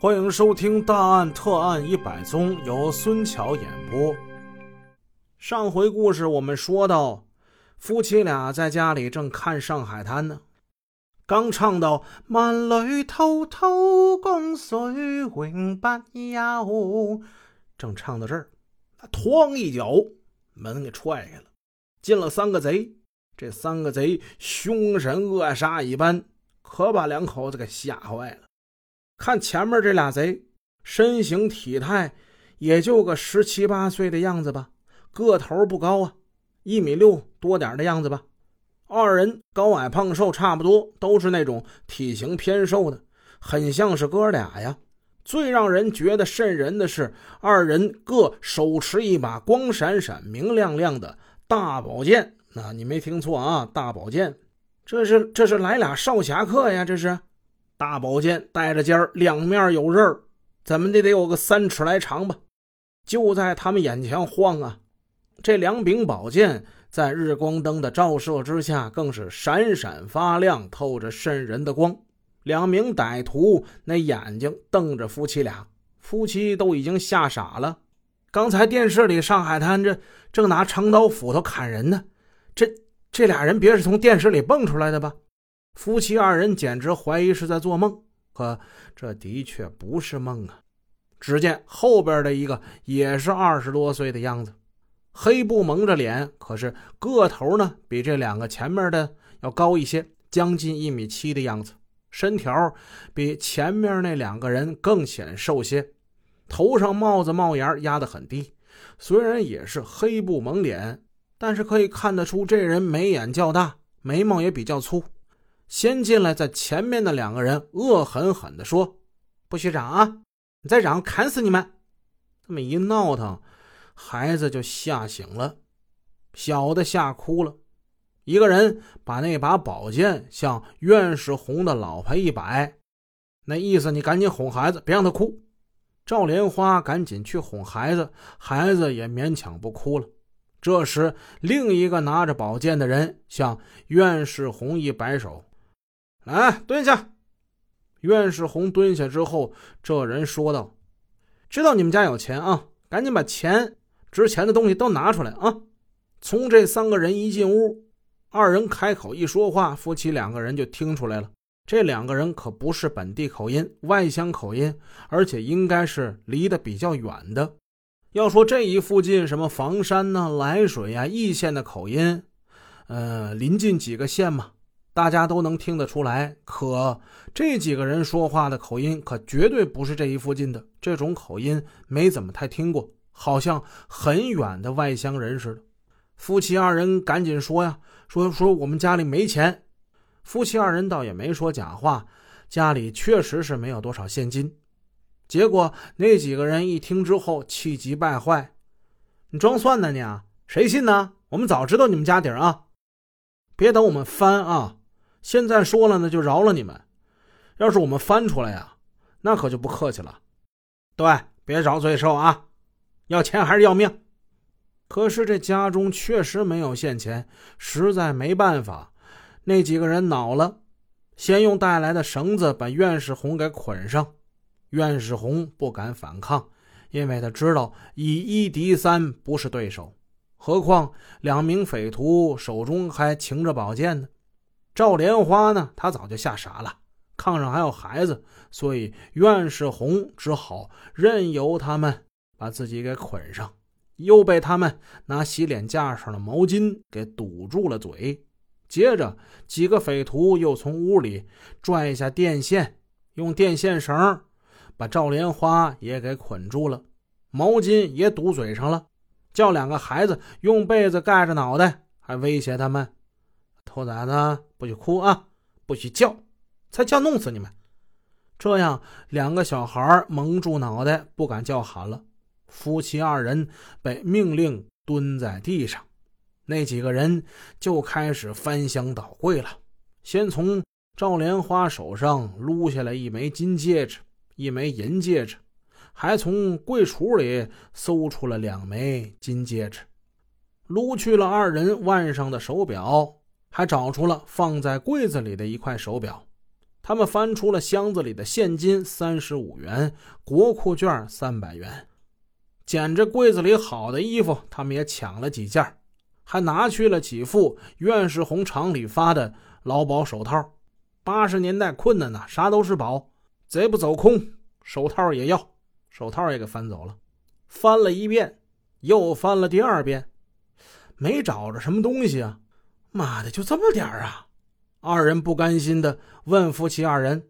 欢迎收听《大案特案一百宗》，由孙桥演播。上回故事我们说到，夫妻俩在家里正看《上海滩》呢，刚唱到“万里滔滔江水永不休”，正唱到这儿，他哐一脚门给踹开了，进了三个贼。这三个贼凶神恶煞一般，可把两口子给吓坏了。看前面这俩贼，身形体态也就个十七八岁的样子吧，个头不高啊，一米六多点的样子吧。二人高矮胖瘦差不多，都是那种体型偏瘦的，很像是哥俩呀。最让人觉得瘆人的是，二人各手持一把光闪闪、明亮亮的大宝剑。那你没听错啊，大宝剑，这是这是来俩少侠客呀，这是。大宝剑带着尖儿，两面有刃儿，怎么的得有个三尺来长吧？就在他们眼前晃啊！这两柄宝剑在日光灯的照射之下，更是闪闪发亮，透着渗人的光。两名歹徒那眼睛瞪着夫妻俩，夫妻都已经吓傻了。刚才电视里上海滩这正拿长刀斧头砍人呢，这这俩人别是从电视里蹦出来的吧？夫妻二人简直怀疑是在做梦，可这的确不是梦啊！只见后边的一个也是二十多岁的样子，黑布蒙着脸，可是个头呢比这两个前面的要高一些，将近一米七的样子，身条比前面那两个人更显瘦些，头上帽子帽檐压得很低，虽然也是黑布蒙脸，但是可以看得出这人眉眼较大，眉毛也比较粗。先进来，在前面的两个人恶狠狠地说：“不许嚷啊！你再嚷，砍死你们！”这么一闹腾，孩子就吓醒了，小的吓哭了。一个人把那把宝剑向院士红的老婆一摆，那意思你赶紧哄孩子，别让他哭。赵莲花赶紧去哄孩子，孩子也勉强不哭了。这时，另一个拿着宝剑的人向院士红一摆手。来，蹲下。院士红蹲下之后，这人说道：“知道你们家有钱啊，赶紧把钱、值钱的东西都拿出来啊！”从这三个人一进屋，二人开口一说话，夫妻两个人就听出来了。这两个人可不是本地口音，外乡口音，而且应该是离得比较远的。要说这一附近什么房山呐、涞水呀、易县的口音，呃，临近几个县嘛。大家都能听得出来，可这几个人说话的口音可绝对不是这一附近的。这种口音没怎么太听过，好像很远的外乡人似的。夫妻二人赶紧说呀：“说说我们家里没钱。”夫妻二人倒也没说假话，家里确实是没有多少现金。结果那几个人一听之后，气急败坏：“你装蒜呢你啊？谁信呢？我们早知道你们家底儿啊！别等我们翻啊！”现在说了呢，就饶了你们。要是我们翻出来呀，那可就不客气了。对，别找罪受啊！要钱还是要命？可是这家中确实没有现钱，实在没办法。那几个人恼了，先用带来的绳子把院士红给捆上。院士红不敢反抗，因为他知道以一敌三不是对手，何况两名匪徒手中还擎着宝剑呢。赵莲花呢？他早就吓傻了，炕上还有孩子，所以院士红只好任由他们把自己给捆上，又被他们拿洗脸架上的毛巾给堵住了嘴。接着，几个匪徒又从屋里拽下电线，用电线绳把赵莲花也给捆住了，毛巾也堵嘴上了，叫两个孩子用被子盖着脑袋，还威胁他们。偷崽子不许哭啊，不许叫，才叫弄死你们！这样，两个小孩蒙住脑袋，不敢叫喊了。夫妻二人被命令蹲在地上，那几个人就开始翻箱倒柜了。先从赵莲花手上撸下来一枚金戒指，一枚银戒指，还从柜橱里搜出了两枚金戒指，撸去了二人腕上的手表。还找出了放在柜子里的一块手表，他们翻出了箱子里的现金三十五元，国库券三百元，捡着柜子里好的衣服，他们也抢了几件，还拿去了几副院士红厂里发的劳保手套。八十年代困难呐，啥都是宝，贼不走空，手套也要，手套也给翻走了。翻了一遍，又翻了第二遍，没找着什么东西啊！妈的，就这么点儿啊！二人不甘心的问夫妻二人：“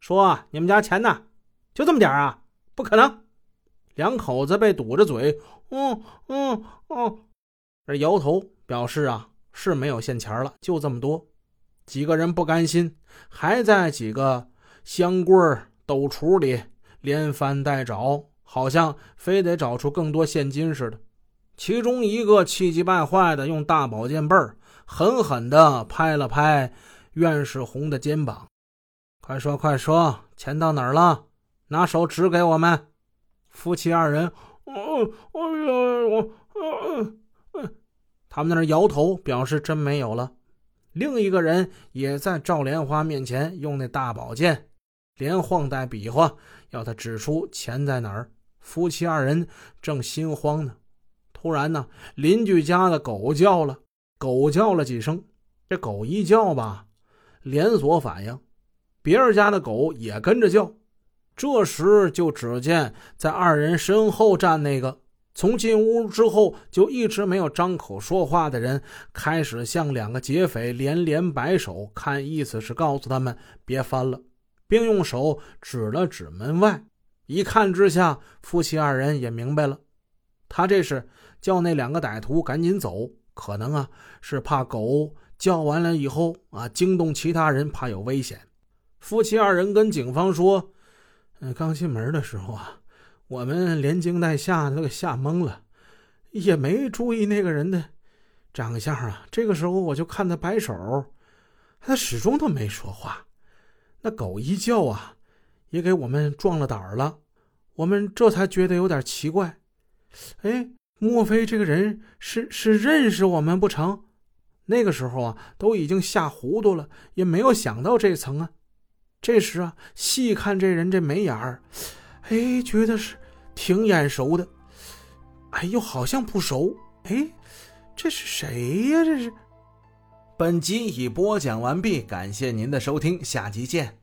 说你们家钱呢？就这么点儿啊？不可能！”两口子被堵着嘴，嗯嗯嗯，这摇头表示啊是没有现钱了，就这么多。几个人不甘心，还在几个箱柜儿、斗橱里连翻带找，好像非得找出更多现金似的。其中一个气急败坏的用大宝剑背儿。狠狠地拍了拍院士红的肩膀，“快说快说，钱到哪儿了？拿手指给我们。”夫妻二人，“嗯，哎呀，我，嗯嗯，他们在那摇头，表示真没有了。”另一个人也在赵莲花面前用那大宝剑连晃带比划，要他指出钱在哪儿。夫妻二人正心慌呢，突然呢，邻居家的狗叫了。狗叫了几声，这狗一叫吧，连锁反应，别人家的狗也跟着叫。这时就只见在二人身后站那个从进屋之后就一直没有张口说话的人，开始向两个劫匪连连摆手，看意思是告诉他们别翻了，并用手指了指门外。一看之下，夫妻二人也明白了，他这是叫那两个歹徒赶紧走。可能啊，是怕狗叫完了以后啊惊动其他人，怕有危险。夫妻二人跟警方说：“嗯，刚进门的时候啊，我们连惊带吓都给吓懵了，也没注意那个人的长相啊。这个时候我就看他摆手，他始终都没说话。那狗一叫啊，也给我们壮了胆了。我们这才觉得有点奇怪。哎。”莫非这个人是是认识我们不成？那个时候啊，都已经吓糊涂了，也没有想到这层啊。这时啊，细看这人这眉眼儿，哎，觉得是挺眼熟的，哎，又好像不熟。哎，这是谁呀？这是。本集已播讲完毕，感谢您的收听，下集见。